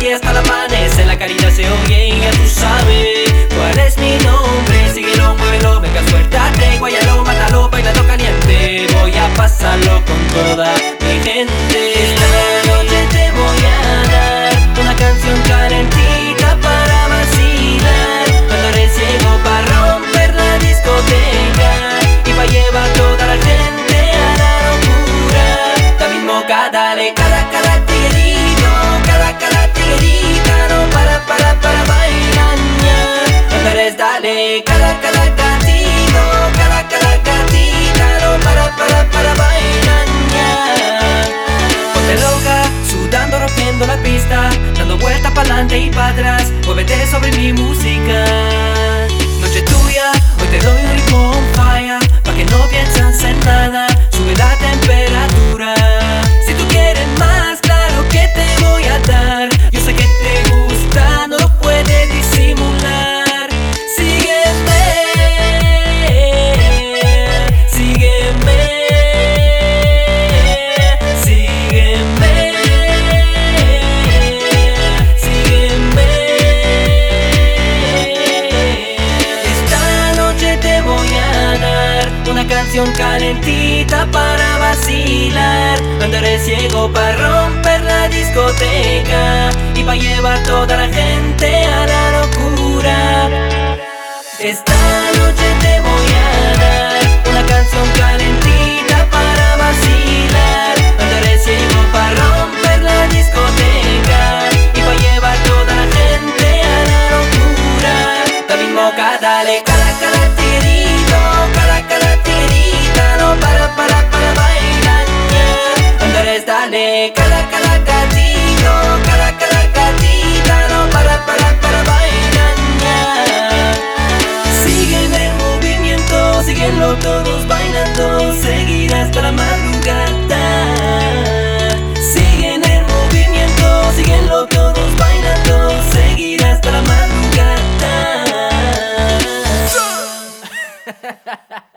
nadie hasta la amanecer. La caridad se oye y ya tú sabes cuál es mi nombre. Síguelo, muévelo, venga suéltate, guayalo, mátalo, bailalo caliente Voy a pasarlo con toda mi gente Dale, cada, cada gatito Cada, cada gatita No para, para, para bailar Ponte loca, sudando, rompiendo la pista Dando vueltas pa'lante y para atrás. Muévete sobre mi música calentita para vacilar. Andaré ciego para romper la discoteca Y para llevar toda la gente a la locura. Esta noche te voy a de cada cada gatito, cada cada gatita, no para para para bailar. Siguen el movimiento, síguenlo todos bailando, seguirás hasta la madrugada. Siguen el movimiento, síguenlo todos bailando, seguirás hasta la madrugada.